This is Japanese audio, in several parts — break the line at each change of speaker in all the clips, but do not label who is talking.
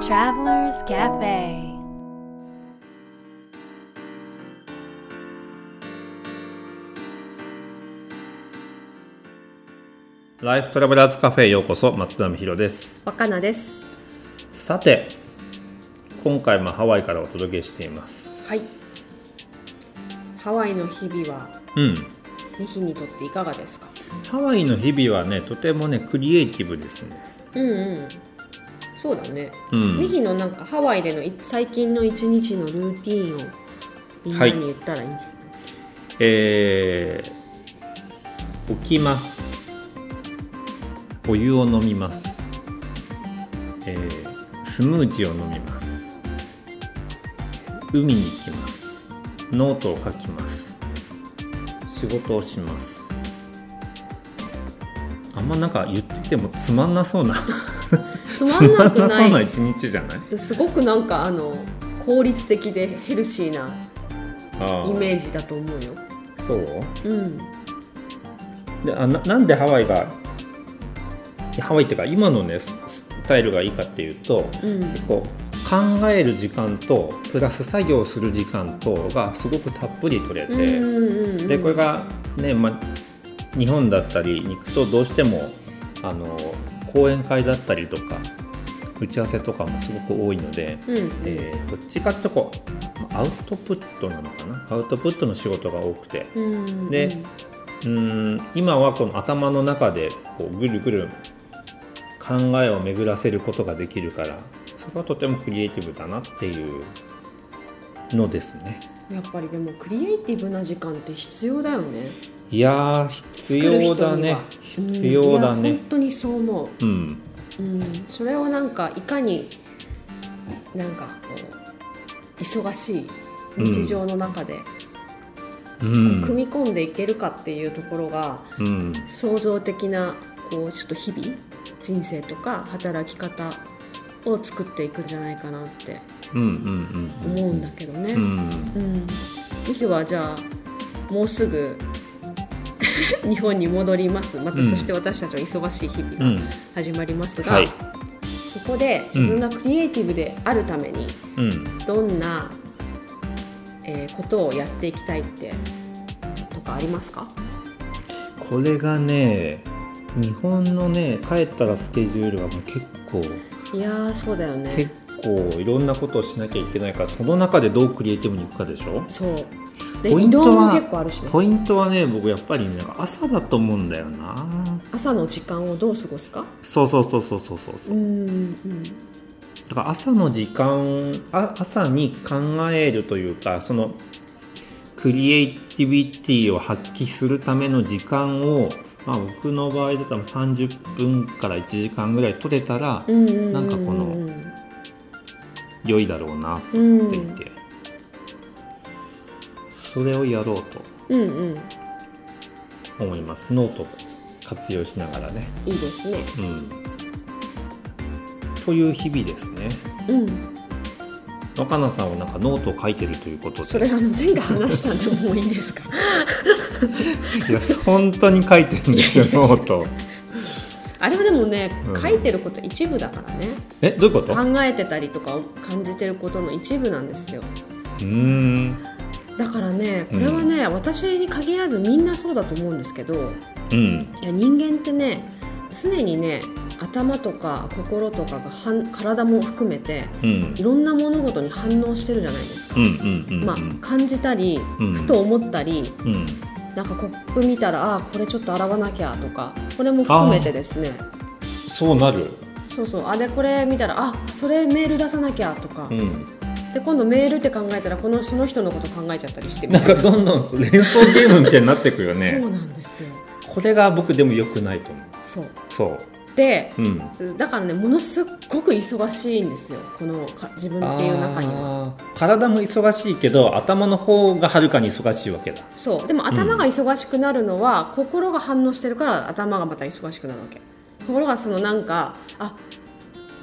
Travelers Cafe.
ライフトラベラーズカフェへようこそ松田美弘です。
若菜です。
さて今回もハワイからお届けしています。
はい。ハワイの日々は
うん。
ミヒにとっていかがですか？
ハワイの日々はねとてもねクリエイティブですね。
うんうんそうだね、
うん。
ミヒのなんかハワイでのい最近の一日のルーティーンをみんなに言ったらいいんじゃない、
えー、起きます。お湯を飲みます、えー、スムージーを飲みます。海に行きます。ノートを書きます。仕事をします。あんまなんか言っててもつまんなそうな
つまんなく
なそうな
な
一日じゃない。
いすごくなんかあの効率的でヘルシーなイメージだと思うよ。
そう？
うん。
であななんでハワイがハワイっていうか今のねススタイルがいいかっていうと
うん。
結構考える時間とプラス作業する時間とがすごくたっぷり取れて、
うんうんうん。
でこれがね、ま、日本だったりに行くとどうしてもあの講演会だったりとか打ち合わせとかもすごく多いので、
うん。うん
えーどっちかっていうとこうまアウトプットなのかな？アウトプットの仕事が多くて。
うん。
でうーん今はこの頭の中でこうぐるぐる考えを巡らせることができるからそこはとてもクリエイティブだなっていうのですね。
やっぱりでもクリエイティブな時間って必要だよね
いやー必要だね。必要だね。
本当にそう思う。
うん。
うん、それをなんかいかになんかこう忙しい日常の中で
うん。
組み込んでいけるかっていうところが
うん。
創造的なこうちょっと日々人生とか働き方を作っていくんじゃないかなって思うんだけどね。
うん。
うん、はじゃあもうすぐ 日本に戻ります。また
うん
そして私たちは忙しい日々が
うん。
始まりますが、
はい。
そこで自分がクリエイティブであるために
うん。
どんな、えーことをやっていきたいってとかありますか？
これがね日本のね帰ったらスケジュールはもう結構
いやーそうだよね。
結構いろんなことをしなきゃいけないからその中でどうクリエイティブにいくかでしょ？
そう。で
ポイ
移
ントは
結構あるしね。
ポイントはね僕やっぱりねなんか朝だと思うんだよな。
朝の時間をどう過ごすか？
そうそうそうそうそうそうそう。うん
うん
だから朝の時間あ朝に考えるというかそのクリエイティビティを発揮するための時間を、まあ、僕の場合だと30分から1時間ぐらい取れたらなんかこの良いだろうなって
うん
言って、それをやろうと
うんうん。
思います。ノートを活用しながらね。
いいですね。
うん、という日々ですね。
うん。
若菜さんはなんかノートを書いてるということで。
それあの前回話したんでもういいですか？
いや本当に書いてるんですよノート。
あれはでもね、
うん。
書いてること一部だからね。
えどういうこと？う
考えてたりとか感じてることの一部なんですよ。
ーん
だからねこれはね、私に限らずみんなそうだと思うんですけど
うん。
いや人間ってね常にね頭とか心とかがはん体も含めて
うん。
いろんな物事に反応してるじゃないですか、
うんうんうんうん。
まあ、感じたり、
うん。
ふと思ったり
うん。
なんかコップ見たらあーこれちょっと洗わなきゃとかこれも含めてですね。
そうなる。
そうそう。あでこれ見たらあそれメール出さなきゃとか、
うん
で今度メールって考えたらこのその人のこと考えちゃったりしてみ
な。んかどんどん連想ゲームみたいになってくよね。
そうなんですよ。
これが僕でも良くないと思う。
そう。
そう。
で
うん。
だからねものすっごく忙しいんですよ。このか自分っていう中には。
体も忙しいけど頭の方がはるかに忙しいわけだ。
そう。でも頭が忙しくなるのは、心が反応してるから頭がまた忙しくなるわけ。心がそのなんかあ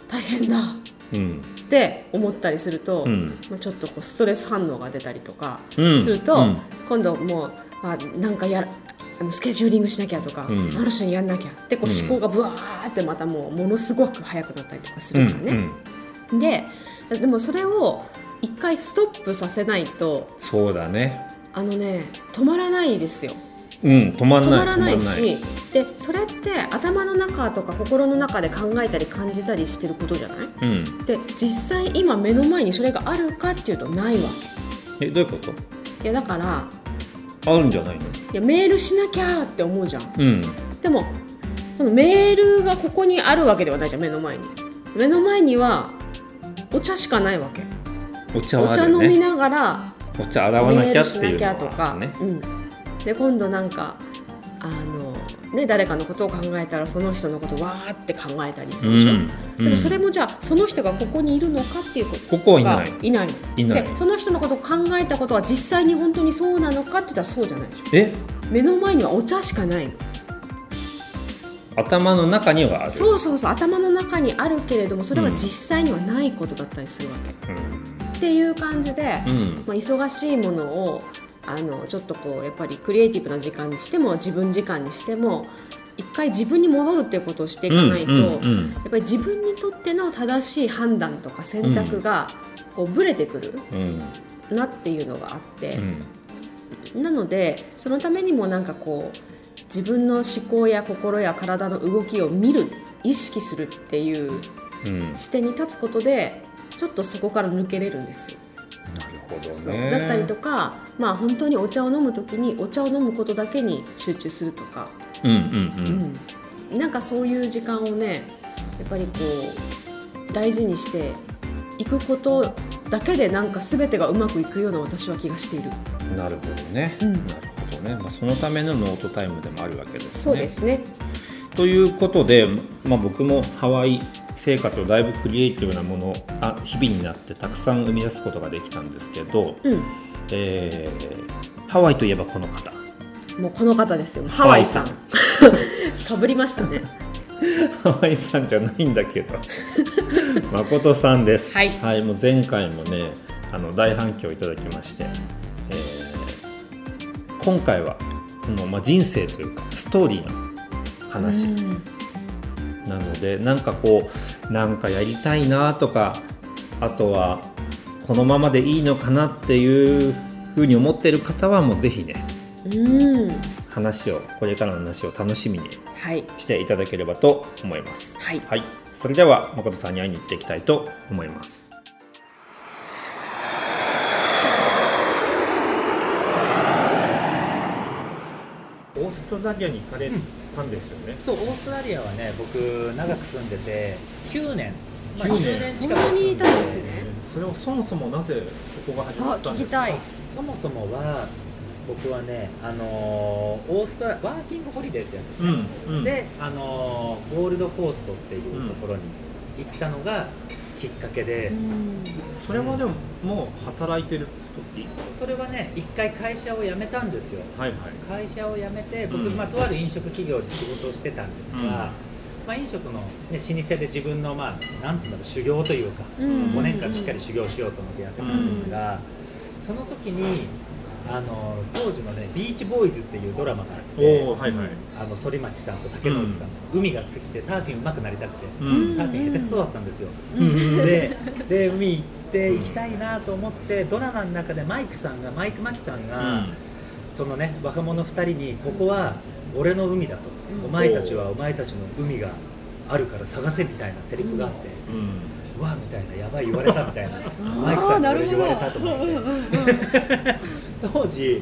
大変だ。
うん
って思ったりすると、
うん。
まあ、ちょっとこうストレス反応が出たりとか
うん。
すると、
うん。
今度もうあなんかやらあのスケジューリングしなきゃとか、
うん。
あの人にやんなきゃってこう
うん
思考がぶわーってまたもうものすごく速くなったりとかす
うん
るからね、ででもそれを一回ストップさせないと
そうだね。
あのね止まらないですよ。
うん止まんない
止まらないしでそれって頭の中とか心の中で考えたり感じたりしてることじゃない？
うん。
で実際今目の前にそれがあるかっていうとないわ
えどういうこと？
けいやだから
あるんじゃないの？
いやメールしなきゃって思うじゃん。
うん。
でもメールがここにあるわけではないじゃん目の前に。目の前にはお茶しかないわけ。
お茶ね。
飲みながら
お茶洗わなきゃっていうのね。
うん、で今度なんかね、誰かのことを考えたらその人のことわーって考えたりす
う
るでしょ、
ん。
でもそれ
も
もじゃあその人がここにいるのかっていうこと
ここはい
が
ない。
いない。でその人のことを考えたことは実際に本当にそうなのかって言ったらそうじゃないでしょ。
え？
目の前にはお茶しかないの。
頭の中にはある。
そうそうそう頭の中にあるけれどもそれは実際にはないことだったりするわけ、っていう感じで、
うん、うん。
まあ、忙しいものをあのちょっとこうやっぱりクリエイティブな時間にしても自分時間にしても一回自分に戻るっていうことをしていかないと、やっぱり自分にとっての正しい判断とか選択がこうブレてくる
うん。
なっていうのがあって。
う、ん。
なのでそのためにもなんかこう自分の思考や心や体の動きを見る意識するっていう
うん。
視点に立つことでちょっとそこから抜けれるんですよ。
ね。
だったりとか、まあ、本当にお茶を飲む時にお茶を飲むことだけに集中するとか、
うんうんうん。
うん。なんかそういう時間をねやっぱりこう大事にしていくことだけでなんか全てがうまくいくような私は気がしている。
なるほどね、
うん。
なるほどね、まあ、そのためのノートタイムでもあるわけですね。
そうですね。
ということで、まあ、僕もハワイ生活をだいぶクリエイティブなものあ日々になってたくさん生み出すことができたんですけど、
うん。
えーハワイといえばこの方
もうこの方ですよ。ハワイさん。かぶ りましたね。
ハワイさんじゃないんだけど 誠さんです、
はい
もう前回もねあの大反響いただきまして、えー今回はその、まあ、人生というかストーリーの話、
うん
なのでなんかこうなんかやりたいなとかあとはこのままでいいのかなっていうふうに思ってる方はもうぜひね
うん。
話をこれからの話を楽しみに
はい。
していただければと思います。
はい。
はい、それでは誠さんに会いに行っていきたいと思います。オーストラリアに行かれたんですよね。
そうオーストラリアはね僕長く住んでて9年、まあ、
9
10
年
そん
年近く
なにいたんですね。
それをそもそもなぜそこが始ま
あ
ったんですか？
聞きたい。
そもそもは僕はねあのーオーストラワーキングホリデーってやつですね、
うんうん
であのーゴールドコーストっていうところに行ったのがきっかけで、
うん
それはでももう働いてる時？
それはね一回会社を辞めたんですよ
はいはい。
会社を辞めて僕、
うん
まあ、とある飲食企業で仕事をしてたんですが、
うん
まあ、飲食の、ね、老舗で自分の、まあ、なんつうんだろう修行というか、
うん
5年間しっかり修行しようと思ってやってたんですが、その時にあの当時のね「ビーチボーイズ」っていうドラマがあって
はいはい。
あの反町さんと竹野内さん、海が好きでサーフィン上手くなりたくて、
うん。
サーフィン下手くそだったんですよ、
うん。
でで海行って行きたいなと思ってドラマの中でマイクさんがマイク・マキさんが、そのね若者2人にここは俺の海だと、
うん。
お前たちはお前たちの海があるから探せみたいなセリフがあって、
うん。うん
うわみたいなやばい言われたみたいな
ー
マイクさんに
なるほど
俺言われたと思って。
うんうんうん。
当時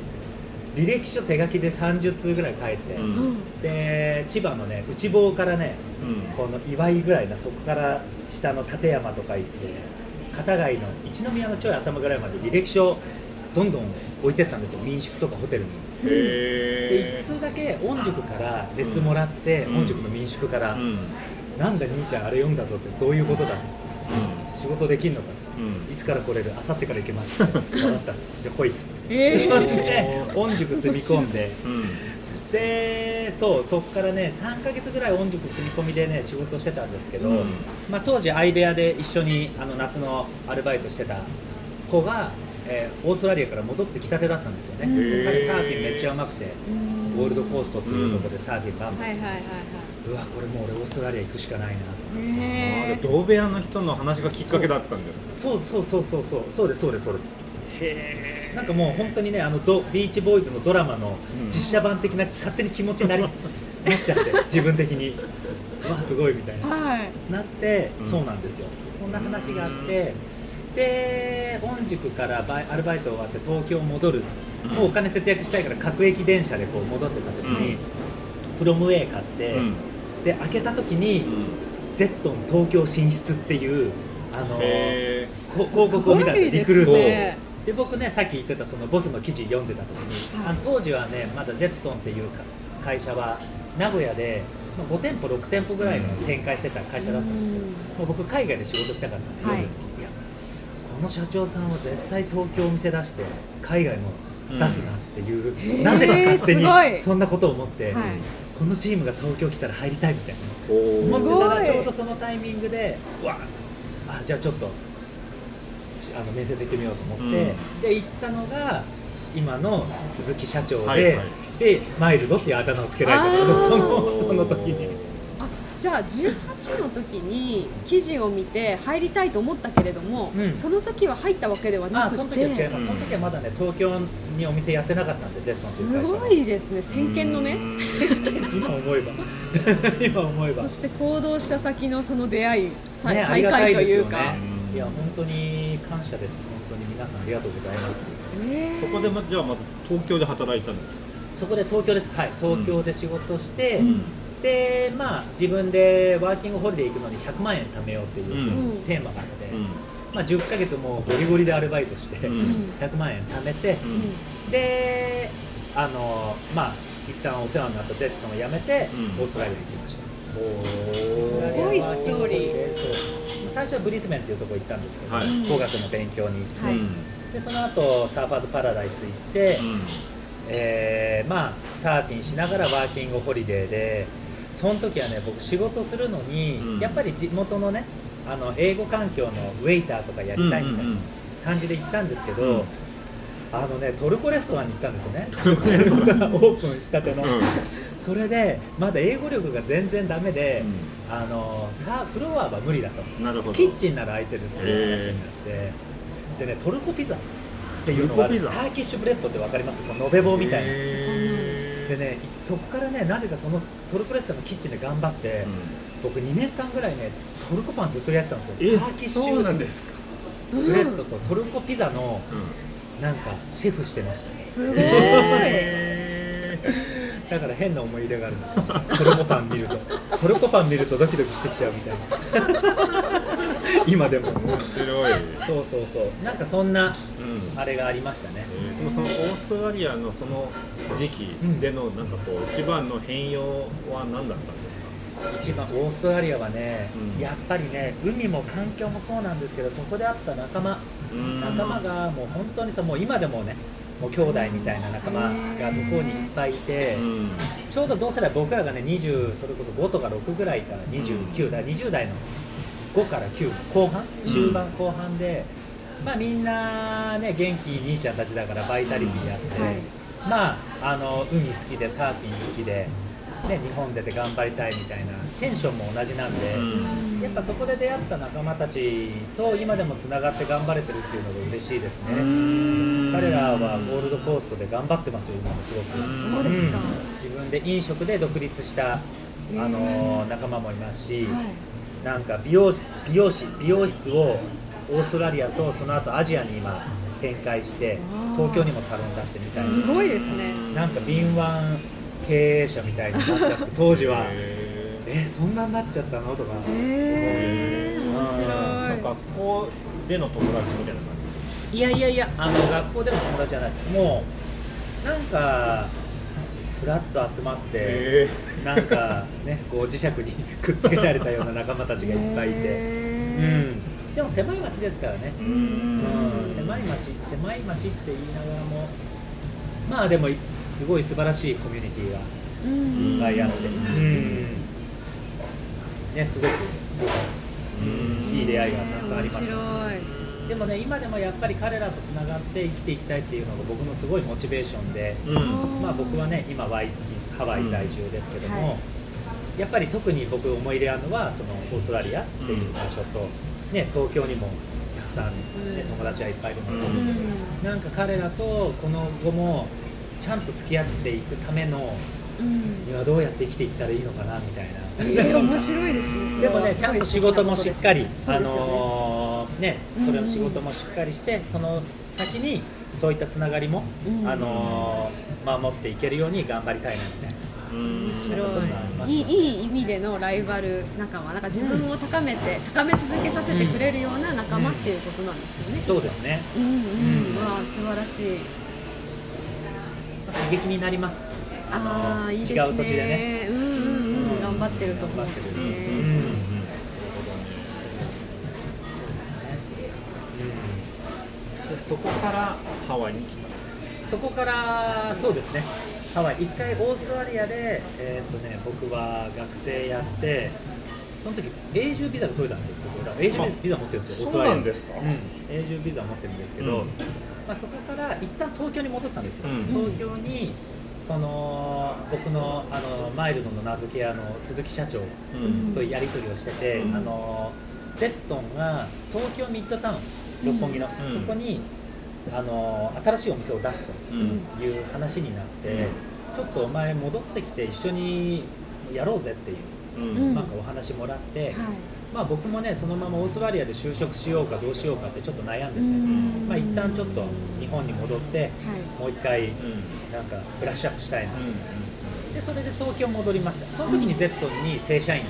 履歴書手書きで30通ぐらい書いて、
うん。
うん
で千葉のね内房からね
うん。
この岩井ぐらいなそこから下の立山とか行って片貝の一宮のちょい頭ぐらいまで履歴書どんどん置いてったんですよ。民宿とかホテルに。で
へ
1通だけ御宿からレスもらって、
うん。
御宿の民宿から、
うん。
なんだ兄ちゃんあれ読んだぞってどういうことだっつって、仕事できんのか
うん
いつから来れる？あさってから行けますって。分かったっつってじゃあ来いっつって。
えー。
で御宿住み込んで。
うん。
でそうそこからね3ヶ月ぐらい御宿住み込みでね仕事してたんですけど、
うん。
まあ、当時相部屋で一緒にあの夏のアルバイトしてた子が、えーオーストラリアから戻ってきたてだったんですよね、
うん
で彼サーフィンめっちゃうまくてゴールドコーストっていうところでサーフィンバンバンして、
はいはいはいはい
うわこれもう俺オーストラリア行くしかないな。と
あで同部屋の人の話がきっかけだったんですか？
そうそうそうそうそう。そうですそうですそうです。
へ
なんかもう本当にねあのドビーチボーイズのドラマの実写版的な勝手に気持ちになり なっちゃって自分的に。うわすごいみたいな。
はい。
なって、
うん。
そうなんですよ。そんな話があってで本宿からバイアルバイト終わって東京戻る、
うん。
もうお金節約したいから各駅電車でこう戻ってた時に、フロムウェイ買って、
うん
で開けた時に、
うん。
ゼットン東京進出っていうあの広告を見たんですリクルート
で
僕ねさっき言ってたそのボスの記事読んでた時に、
はい。
あの当時はねまだゼットンっていうか会社は名古屋で、まあ、5店舗6店舗ぐらいの展開してた会社だったんですよ、もう僕海外で仕事したかったんで、
はい。
い、やこの社長さんは絶対東京お店出して海外も出すなっていう、
うん
なぜか勝手にそんなことを思って、
はい
このチームが東京来たら入りたいみたいな。
お
思ってたら
すごい。
ちょうどそのタイミングでうわあじゃあちょっとしあの面接行ってみようと思って、
うん。
で行ったのが今の鈴木社長で、
はいはい。
でマイルドっていうあだ名をつけられたの。そのその時に。
あじゃあ18の時に記事を見て入りたいと思ったけれども、
うん。
その時は入ったわけではな
あ
くて。
その時は違います、
うん
その時はまだね東京にお店やってなかったんでゼットンっていう会
す
社は。
ごいですね先見の目
うん。
今思えば。今思えば。
そして行動した先のその出会い、さ
ねあ
再
りがたい
会というか、
ですよね。
うん
いや本当に感謝です。本当に皆さんありがとうございます。
え。ー
そこでまじゃあまず東京で働いたんですか？
そこで東京です。はい東京で仕事して、
うん
でまあ自分でワーキングホリデー行くのに100万円貯めようっていう
うん。
テーマがあって、
うん。
まあ、10ヶ月もうゴリゴリでアルバイトして、
うん。
100万円貯めて、
うん。
であのまあ一旦お世話になったゼットンを辞めて、
うん。
オーストラリアに行きました。
お
すごいストーリー。
そう。最初はブリスベンっていうところ行ったんですけど、
はい。
語学の勉強に
はい
でその後サーファーズパラダイス行って、
うん。
えーまあサーフィンしながらワーキングホリデーでその時はね僕仕事するのに、
うん。
やっぱり地元のねあの英語環境のウェイターとかやりたいみたいな感じで行ったんですけど、
うん。
あのねトルコレストランに行ったんですよね。トルコレストラン。オープンしたての、
うん。
それでまだ英語力が全然ダメで、あのさフロアは無理だと。
なるほど。
キッチンなら空いてるっていう話になって、でねトルコピザっていうのがターキッシュブレッドって分かります？この延べ棒みたいなでねそっからねなぜかそのトルコレストランのキッチンで頑張って、僕2年間ぐらいねトルコパンずっとやってたんですよ。
え
Turkish
そうなんですか。
bread とトルコピザの
うん。
なんかシェフしてました。
すごい。
へ
だから変な思い入れがあるんですよ。トルコパン見ると。トルコパン見るとドキドキしてきちゃうみたいな 今でも。
ー面白い。
そうそうそう。なんかそんな
うん。
あれがありましたね。
えー。でもそのオーストラリアのその時期でのなんかこう一番の変容は何だったんです
一番オーストラリアはね、
うん。
やっぱりね海も環境もそうなんですけどそこで会った仲間
か
仲間がもう本当にさもう今でもねもう兄弟みたいな仲間が向こうにいっぱいいて、
うん。
ちょうど同世代僕らがね20それこそ5とか6ぐらいから29代、20代の5から9後半中盤後半で、まあみんなね元気兄ちゃんたちだからバイタリティやって、
はい。
まああの海好きでサーフィン好きで、ね、日本出て頑張りたいみたいなテンションも同じなんで、
うん。
やっぱそこで出会った仲間たちと今でもつながって頑張れてるっていうのが嬉しいですね。彼らはゴールドコーストで頑張ってますよ、今もすごく。
そうですか、
自分で飲食で独立した、あの仲間もいますし、
はい
なんか美容師美容師美容室をオーストラリアとその後アジアに今展開して東京にもサロン出してみたい
すごいですね。
ななんか敏腕経営者みたいになっちゃって 当時は。
へ
えそんなになっちゃったの？とか。
へえ面
ー
白い
学校での友達みたいな感
いやいやいやあの学校でも友達じゃない。もうなんかふらっと集まって、
へ
なんかねこう磁石にくっつけられたような仲間たちがいっぱいいて、う
へ
ん、でも狭い町ですからね、
じう
うん。ん、狭い町狭い町って言いながらもまあでもすごい素晴らしいコミュニティがいっぱいあって、ねすごくいい出会いがたくさんありましたでもね今でもやっぱり彼らとつながって生きていきたいっていうのが僕のすごいモチベーションで、
うん。
まあ、僕はね今ワイキハワイ在住ですけども、
はい。
やっぱり特に僕思い入れあるのはそのオーストラリアっていう場所と、ね、東京にもたくさん、ね
うん。
友達はいっぱいいるので、
うん。
なんか彼らとこの後もちゃんと付き合っていくための
うん。
にはどうやって生きていったらいいのかなみたいな。
えー面白いですね
でもね、ちゃんと仕事もしっかり、
ね。
のーね、それの仕事もしっかりして、その先にそういったつながりも、
うん。
あのー守っていけるように頑張りたいなみたいな。
うん
面白
い
いいいい意味でのライバル仲間なんか自分を高めて高め続けさせてくれるような仲間っていうことなんですよね、
そうですね。
うんうん、
うん。
わあ素晴らしい。
刺激になります。
ああいいですね。
違う土地でね。
うんうんうん、
うん。
頑張ってると思う。
そこからハワイに来た。
そこからそうですね。ハワイ。一回オーストラリアでえーっ、とね僕は学生やって。その時永住ビザが取れたんですよ、僕永住ビザ持ってるんですよ、オーストラリア
そうなんですか
うん、永住ビザ持ってるんですけど、
うん。
まあ、そこから一旦東京に戻ったんですよ、
うん。
東京にその僕のあのマイルドの名付け屋の鈴木社長
うん。
とやり取りをしてて、
うん。
あのゼットンが東京ミッドタウン六本木の、
うん。
そこにあの新しいお店を出すと
うん
いう話になって、ちょっとお前戻ってきて一緒にやろうぜっていう、
うん。
なんかお話もらって、
はい
まあ、僕もねそのままオーストラリアで就職しようかどうしようかってちょっと悩んでて、
うん
まあ一旦ちょっと日本に戻って
はい
もう一回
うん
なんかブラッシュアップしたいな、
う
でそれで東京戻りました。その時に Z に正社員で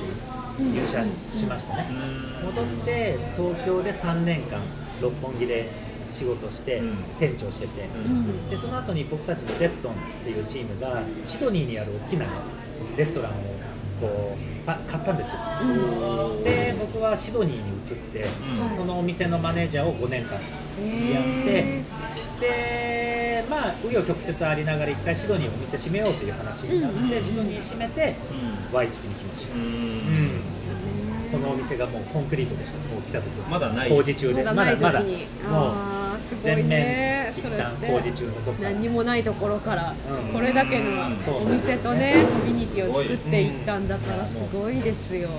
入社しましたね、
ん
戻って東京で3年間六本木で仕事して、
うん
店長してて、でその後に僕たちのゼットンっていうチームがシドニーにある大きなねレストランをこうパ買ったんですよ、で僕はシドニーに移って、
うん
そのお店のマネージャーを5年間やって、でまあ紆余曲折ありながら一回シドニーお店閉めようという話になって、
うん。うんうん
シドニー閉めてワイキキに来ました、このお店がもうコンクリートでした。もう来た時は
まだない。
工事中で。
まだない時
まだ
に
もう
すごい
全
ねそれって
旦工事中のとこ
何にもないところから
うん。
これだけのお店とねコミュニティを作っていったんだからすごい。ですよ。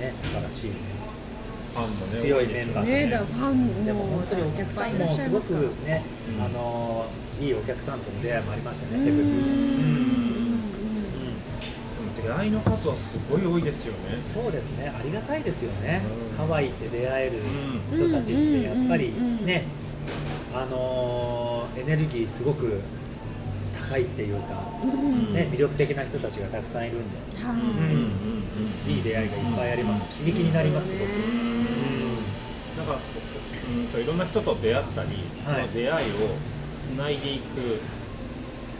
ね素晴らしい
ファンもね
強いメンバー
ね。だからファン
でも
も
本当にお客さんもすごくね、
うん
あのいいお客さんとの出会いもありましたね、
うん。
テクニ
うん。
出会いの数はすごい多いですよね
そうですね、ありがたいですよね、
うん。
ハワイって出会える
うん。
人たちってやっぱりね、あのエネルギーすごく高いっていうか、
うん。
ね、魅力的な人たちがたくさんいるんで、
は
うん。
い
いい出会いがいっぱいあります、刺激になります、すごく。
なんかうんといろんな人と出会ったり、
はい。
その出会いをつないでいく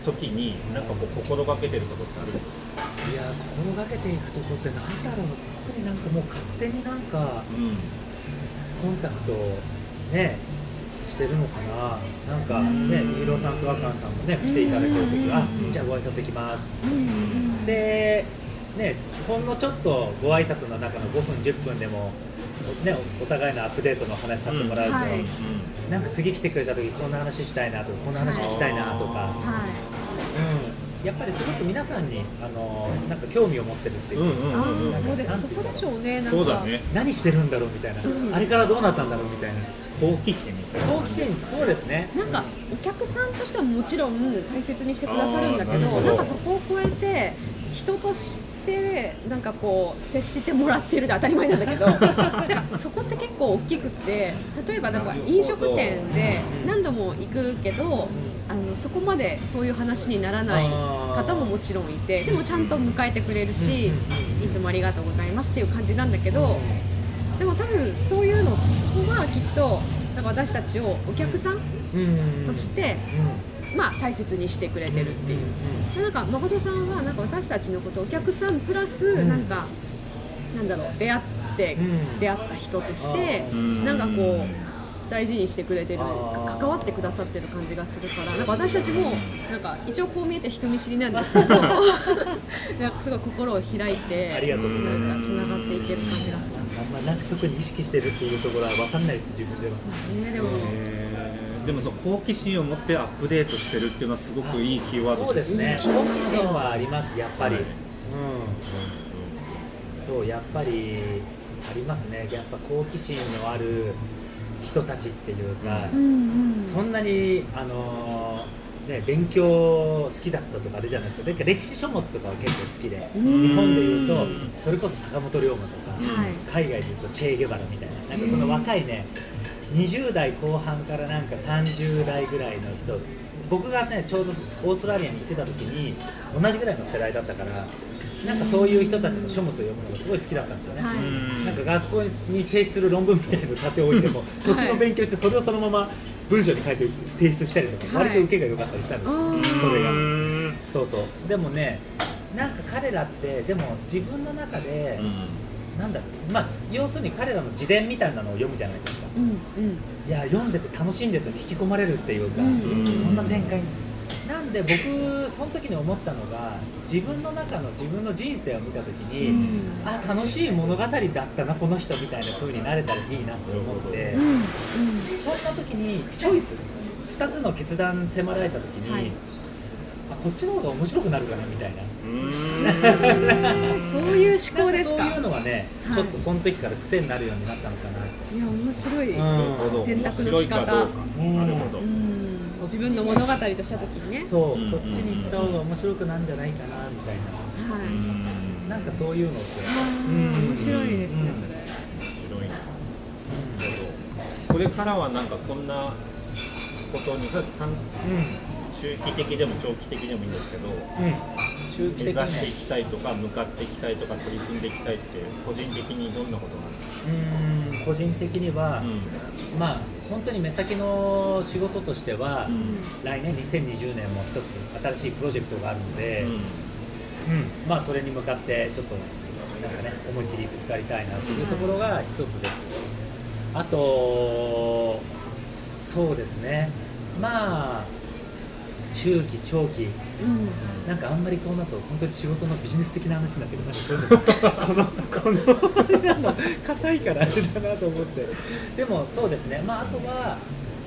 時になんかこう心がけてることってあるんですか、
いや心がけていくとこってなんだろう。特になんかもう勝手になんかコンタクトねしてるのかな。なんかね
うん。
三浦さんと若さんもね来ていただけるとき
うん。
あじゃあご挨拶行きます。でねほんのちょっとご挨拶の中の5分10分でもねおお互いのアップデートの話させてもらうと、
うんはい。
なんか次来てくれた時こんな話したいなとかこんな話聞きたいなとか、
は
うん、やっぱりすごく皆さんにあのなんか興味を持ってるっていうう、
んうんうんうん。
あそうです。そこでしょうね。なんか。
そうだね。
何してるんだろうみたいな、
うん。
あれからどうなったんだろうみたいな。
好奇心みたいな。
好奇心そうですね。
なんかお客さんとしてはもちろん大切にしてくださるんだけど
あーなるほど
なんかそこを超えて人としてなんかこう接してもらってるで当たり前なんだけど だからそこって結構大きくって例えばなんか飲食店で何度も行くけどあのそこまでそういう話にならない方ももちろんいてでもちゃんと迎えてくれるしいつもありがとうございますっていう感じなんだけどでも多分そういうのそこはきっとなんか私たちをお客さん
うん
として、まあ、大切にしてくれてるっていう、でなんか誠さんはなんか私たちのことお客さんプラス
ん。
なんか、なんだろう出会って、
うん。
出会った人として
うん。
なんかこう大事にしてくれてる関わってくださってる感じがするからなんか私たちもなんか一応こう見えて人見知りなんですけど なんかすごい心を開いて
ありがとうございます。
なんかつながっていける感じがする。
あんまなんか特に意識してるっていうところは分かんないです自分では。
ね、でも、
えー。でもその好奇心を持ってアップデートしてるっていうのはすごくいいキーワード
そうですね。好奇心はありますやっぱり、
はい。
うん。そうやっぱりありますね。やっぱ好奇心のある人たちっていうか、
うんうん。
そんなにあのね勉強好きだったとかあるじゃないですかだから歴史書物とかは結構好きで、
うん。
日本でいうとそれこそ坂本龍馬とか、
はい。
海外でいうとチェ・ゲバラみたいななんかその若いね20代後半からなんか30代ぐらいの人僕がねちょうどオーストラリアに行ってた時に同じぐらいの世代だったからなんかそういう人たちの書物を読むのがすごい好きだったんですよね、
はい。
なんか学校に提出する論文みたいなのさておいても そっちの勉強してそれをそのまま文章に書いて提出したりとか、
はい。
割と受けが良かったりしたんですよ、それが。
うん。
そうそう。でもねなんか彼らってでも自分の中で、なんだろうまあ要するに彼らの自伝みたいなのを読むじゃないですか。
うんうん。
いや読んでて楽しいんですよ。引き込まれるっていうか、
うん
うん。
そんな展開なんで僕その時に思ったのが自分の中の自分の人生を見た時に、
うん。
あ楽しい物語だったなこの人みたいな風になれたらいいなって思って、
うん。うん。
そんな時にチョイス2つの決断迫られた時に、
はい。
あこっちの方が面白くなるかなみたいな。
そういう思考ですか？
そういうのはね、
はい。
ちょっとその時から癖になるようになったのかな。
いや面白い、
うん。
選択の仕方。
なるほど。
うん自分の物語とした時にね
そう、
うん
こっちに行った方が面白くなんじゃないかなみたい
はい、
な。なんかそういうのって。ん
ー面白いですね、
うん
面白いなこれからはなんかこんなことにそれ短
う
中期的でも長期的でもいいんですけど
ん。うん。中期
目
的にね。
指していきたいとか向かっていきたいとか取り組んでいきたいって個人的にどんなことなんです
うん、個人的には、
か、
まあ本当に目先の仕事としては、
うん。
来年2020年も一つ新しいプロジェクトがあるので、
うん。
うん。まあそれに向かってちょっとなんかね思いっきりぶつかりたいなというところが一つです。あとそうですね。まあ中期長期。
うん。
なんかあんまりこうなると本当に仕事のビジネス的な話になってくるなんかそういうのこの この硬いからあれだなと思ってでもそうですねまああとは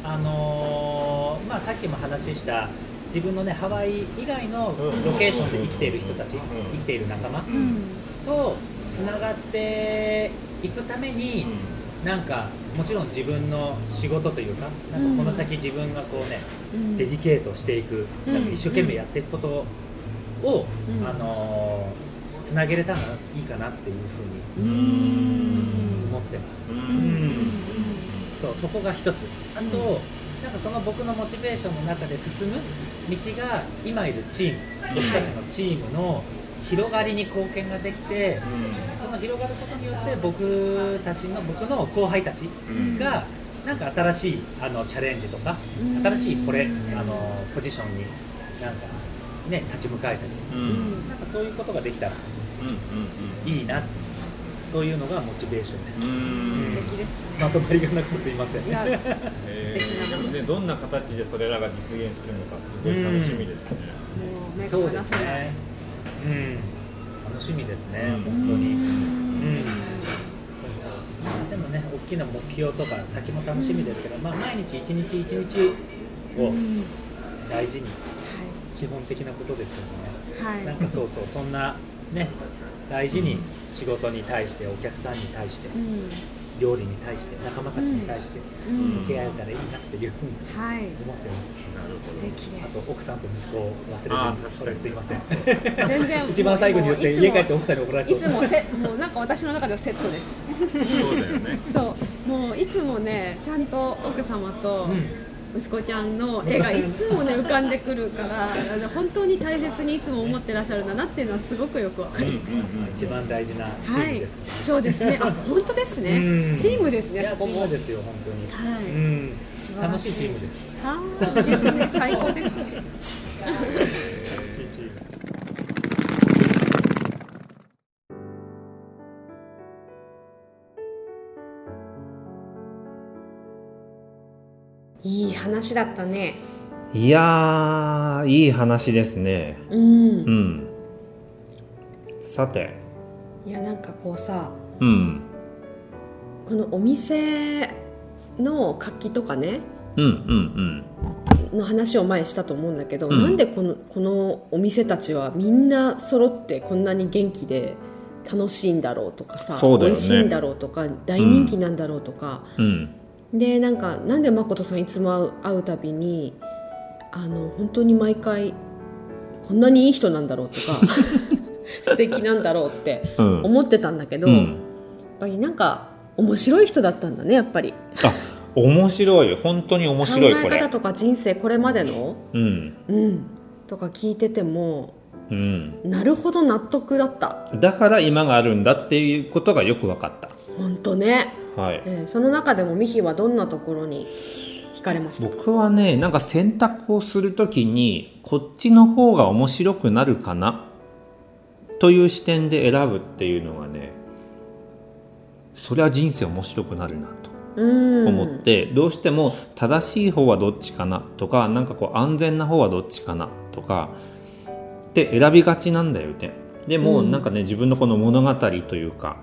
あのーまあさっきも話した自分のねハワイ以外のロケーションで生きている人たち、
うん
生きている仲間
うん
とつながっていくために、なんかもちろん自分の仕事というかなんかこの先自分がこうね、
うん。
デディケートしていく、
うん。
なんか一生懸命やっていくことを、
うん。
あのーつなげれたらいいかなっていうふうに
うん。
思ってます。
うん。
うん。
そうそこが一つ。あと、なんかその僕のモチベーションの中で進む道が今いるチーム僕たちのチームの広がりに貢献ができて、その広がることによって僕たちの僕の後輩たちがなんか新しいあのチャレンジとか
うん。
新しいこれあのポジションになんかね立ち向かえたり
うん。うん
なんかそういうことができたら
うん
いいな。そういうのがモチベーションです、
うん。うん
素敵ですね。
まとまりがなくてすいません。
いや
え
素敵な
ーでもねどんな形でそれらが実現するのかすごい楽しみですね。
もう目
そうで
が離せない。
すねうん。楽しみですね、
うん。
本当に。うん。そうそうでもね大きな目標とか先も楽しみですけど、まあ、毎日一日一日を
うん。
大事に基本的なことですよね、
はい。
なんかそうそうそんなね大事に仕事に対してお客さんに対して
うん。
料理に対して仲間たちに対して
うん。
向き合えたらいいなっていうふうに
はい。
思ってます。
なる
素敵です。
と奥さんと息子を忘れずに。それすいません。
全然。
一番最後に言って
もういつも
家帰って奥さんに怒られそう。
いつもせもうなんか私の中ではセットです。
そうだよね。
そう。もういつもねちゃんと奥様と
うん
息子ちゃんの絵がいつもね浮かんでくるから本当に大切にいつも思ってらっしゃるんだなっていうのはすごかります、
うんうんうん。
一番大事なチー
はい
ムですから、
そうですね。あ本当ですね。
うん。
チームですねそこも。
ですよ本当に、
はい。
うん。楽しいチームです。
ああいいですね。最高ですね
い
い話だったね。
いやーいい話ですね。
うん。
うん。さて、
いやなんかこうさ
うん。
このお店の活気とかね
うんうん
の話を前にしたと思うんだけど、
うん。
なんでこのこのお店たちはみんな揃ってこんなに元気で楽しいんだろうとかさ、
ね。
美味しいんだろうとか大人気なんだろうとか、
うん
でなんかなんで誠さんいつも会うたびにあの本当に毎回こんなにいい人なんだろうとか 素敵なんだろうって
うん。
思ってたんだけど、やっ
うん
ぱりなんか面白い人だったんだねやっぱり。
あ面白い。本当に面白いこれ。
考え方とか人生これまでの
うん。
うん。とか聞いてても
うん。
なるほど納得だった。
だから今があるんだっていうことがよく分かった。
本当ね、
はい。
えーその中でもミヒはどんなところに惹かれました？か
僕はねなんか選択をするときにこっちの方が面白くなるかな？という視点で選ぶっていうのがねそれは人生面白くなるなと
うん。
思って、どうしても正しい方はどっちかな？とかなんかこう安全な方はどっちかな？とかって選びがちなんだよね。でも、
うん。
なんかね自分のこの物語というか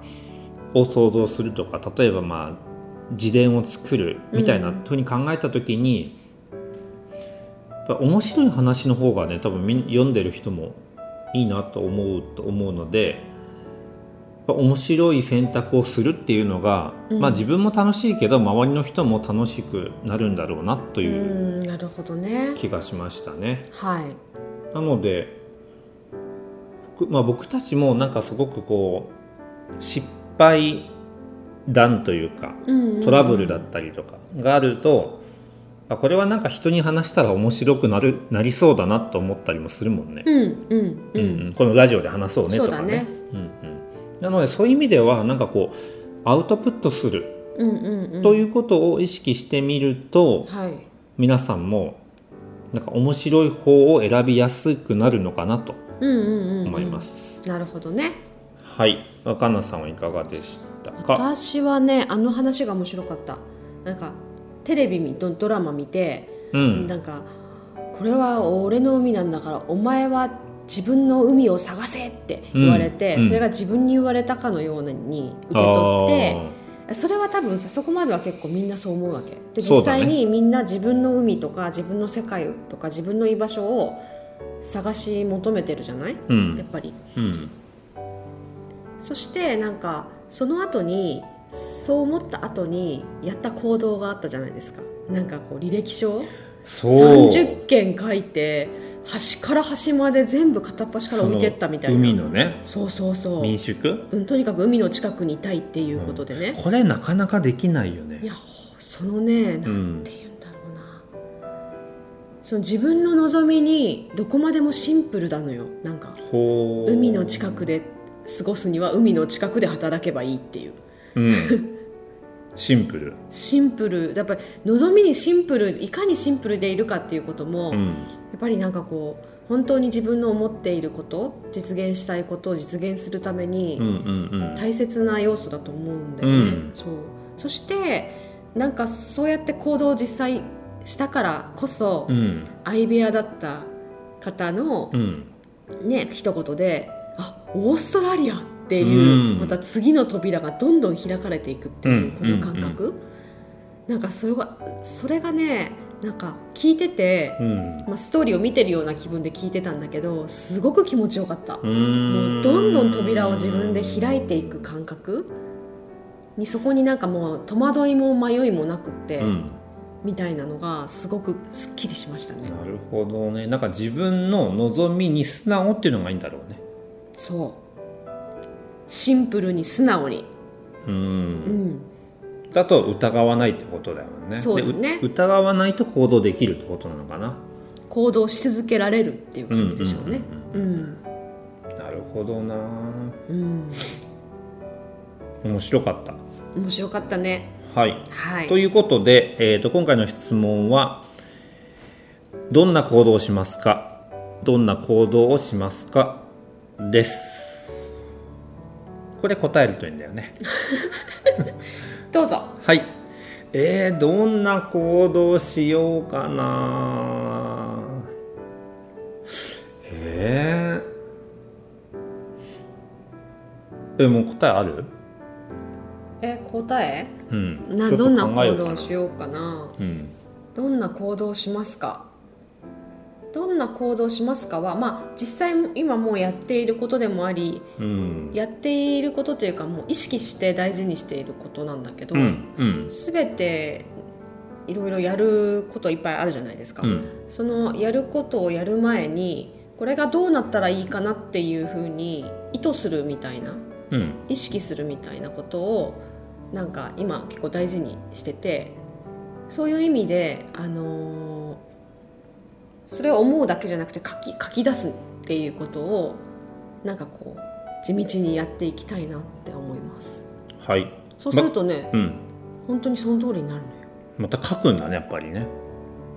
を想像するとか例えばまあ自伝を作るみたいなふうに考えた時に、やっぱ面白い話の方がね多分みん読んでる人もいいなと思うと思うので面白い選択をするっていうのが、
うん。
まあ自分も楽しいけど周りの人も楽しくなるんだろうなと
う
いう気がしましたね。
はい。
なので、僕まあ、僕たちもなんかすごくこう失敗談というか
うんうん。
トラブルだったりとかがあると、あこれはなんか人に話したら面白くなるなりそうだなと思ったりもするもんね。
うんうんう
うんんうん。このラジオで話そうねとかね。
ね。
うんうん、なのでそういう意味ではなんかこうアウトプットする
うんうんうん。
ということを意識してみると、
はい。
皆さんもなんか面白い方を選びやすくなるのかなと
うんうんうんうん。
思います、
なるほどね。
はい若菜さんはいかがでしたか？
私はねあの話が面白かった。なんかテレビ見ドドラマ見て、
うん。
なんかこれは俺の海なんだからお前は自分の海を探せって言われて、
うん。うん
それが自分に言われたかのように受け取ってそれは多分さそこまでは結構みんなそう思うわけ。で実際にみんな自分の海とか自分の世界とか自分の居場所を探し求めてるじゃない？
うん。
やっぱり。
うん
そしてなんかその後にそう思った後にやった行動があったじゃないですか。なんかこう履歴書？
そう。
30件書いて端から端まで全部片っ端から置いてったみたいな。
海のね。
そうそうそう。
民宿？
うん、とにかく海の近くにいたいっていうことでね、
これなかなかできないよね。
いやそのねな
うん。ん
て言うんだろうな、その自分の望みにどこまでもシンプルなのよ。なんか海の近くで過ごすには海の近くで働けばいいっていう。
うん。シンプル。
シンプル。やっぱり望みにシンプルいかにシンプルでいるかっていうことも、や
うん。
っぱりなんかこう本当に自分の思っていること実現したいことを実現するために、大切な要素だと思うんだよね、
うん。
そう。そしてなんかそうやって行動を実際したからこそ、
うん。
相部屋だった方の
う、ん。
ね一言であオーストラリアっていう、
うん。
また次の扉がどんどん開かれていくっていう、
うん。
この感覚、なんかそれがそれがねなんか聞いてて、
うん。
まあ、ストーリーを見てるような気分で聞いてたんだけどすごく気持ちよかった、もうどんどん扉を自分で開いていく感覚？にそこになんかもう戸惑いも迷いもなくって、
うん。
みたいなのがすごくすっきりしましたね。
なるほどね。なんか自分の望みに素直っていうのがいいんだろうね
そう。シンプルに素直に。
う
うん。ん
だと疑わないってことだよね。
そうだね。
でう疑わないと行動できるってことなのかな。
行動し続けられるっていう感じでしょうね。うん。
なるほどな。
うん。
面白かった。
面白かったね。
はい。
はい。
ということで、えー、と今回の質問は「どんな行動をしますか?」「どんな行動をしますか?」です。これ答えるといいんだよね。
どうぞ。
はい。えー、どんな行動をしようかな。えー、えもう答えある？
え答え？
うん。
などんな行動をしようかな。
うん。
どんな行動をしますか？どんんな行動しますかは、まあ、実際今もうやっていることでもあり
うん。
やっていることというかもう意識して大事にしていることなんだけど、
うんうん。
全ていろいろやることいっぱいあるじゃないですか、
うん。
そのやることをやる前にこれがどうなったらいいかなっていうふうに意図するみたいな
うん。
意識するみたいなことをなんか今結構大事にしててそういう意味で、あのーそれを思うだけじゃなくて書き書き出すっていうことをなんかこう地道にやっていきたいなって思います。
はい。
そうするとね、
うん。
本当にその通りになるのよ。
また書くんだねやっぱりね。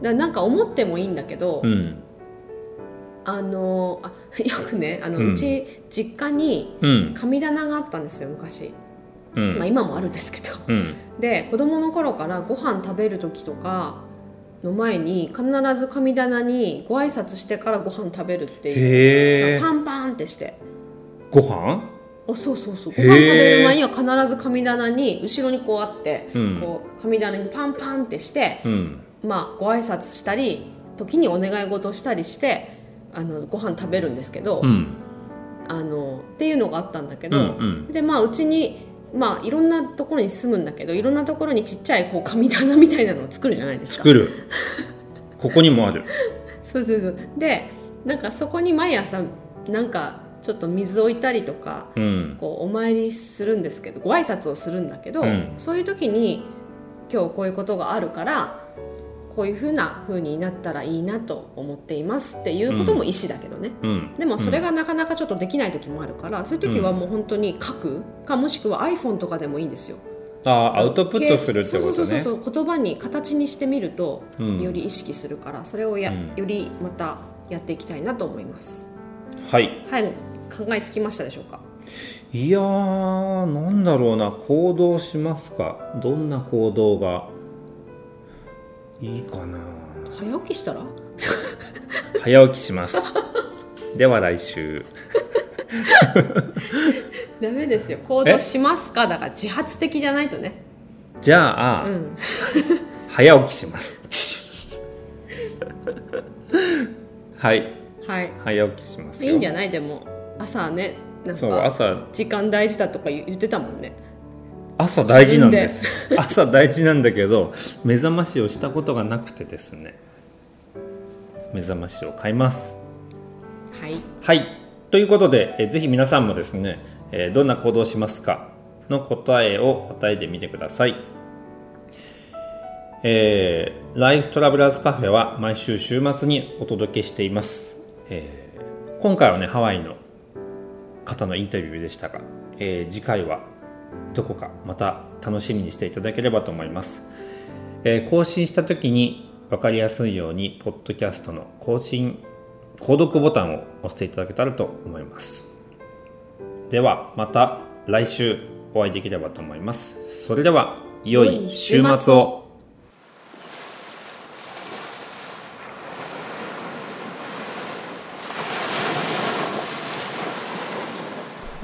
だなんか思ってもいいんだけど、
うん。
あのーあ よくねあの、
う
うんち実家に
うん。
神棚があったんですよ昔、
うん。
まあ、今もあるんですけど。
うん。
で子供の頃からご飯食べる時とかの前に必ず神棚にご挨拶してからご飯食べるっていう。パンパンってして。
ご飯？
あそうそうそう。ご飯食べる前には必ず神棚に後ろにこうあって、
うん。
こう神棚にパンパンってして、
うん。
まあご挨拶したり時にお願い事したりしてあのご飯食べるんですけど、
うん。
あのっていうのがあったんだけ
う
ど、
ん。
でまあうちにまあいろんなところに住むんだけどいろんなところにちっちゃいこう神棚みたいなのを作るじゃないですか。
作る。ここにもある。
そうそうそう。でなんかそこに毎朝なんかちょっと水置いたりとか
うん。
こうお参りするんですけどご挨拶をするんだけど、
うん。
そういう時に今日こういうことがあるからこういうふうな風になったらいいなと思っていますっていうことも意思だけどね、
うん。
でもそれがなかなかちょっとできない時もあるから、そういう時はもう本当に書くかもしくは iPhone とかでもいいんですよ。
ああアウトプットするってこ
そうそう
とね
そうそう。言葉に形にしてみると、
うん。
より意識するからそれをや、
うん。
よりまたやっていきたいなと思います。
はい。
はい考えつきましたでしょうか？
いやーなんだろうな。行動しますか？どんな行動がいいかな。
早起きしたら？
早起きします。では来週。
ダメですよ。行動しますか？だから自発的じゃないとね。
じゃあ、
うん。
早起きします。はい。
はい。
早起きしますよ。
いいんじゃない？でも朝ねなんか
朝。
時間大事だとか言ってたもんね
朝大事なんです。朝大事なんだけど目覚ましをしたことがなくてですね。目覚ましを買います。
はい。
はい。ということでえぜひ皆さんもですね、えーどんな行動をしますか？の答えを答えてみてください。えーライフトラベラーズカフェは毎週週末にお届けしています、えー今回はねハワイの方のインタビューでしたが、えー次回はどこかまた楽しみにしていただければと思います、えー更新した時に分かりやすいようにポッドキャストの更新購読ボタンを押していただけたらと思います。ではまた来週お会いできればと思います。それでは良い週末を。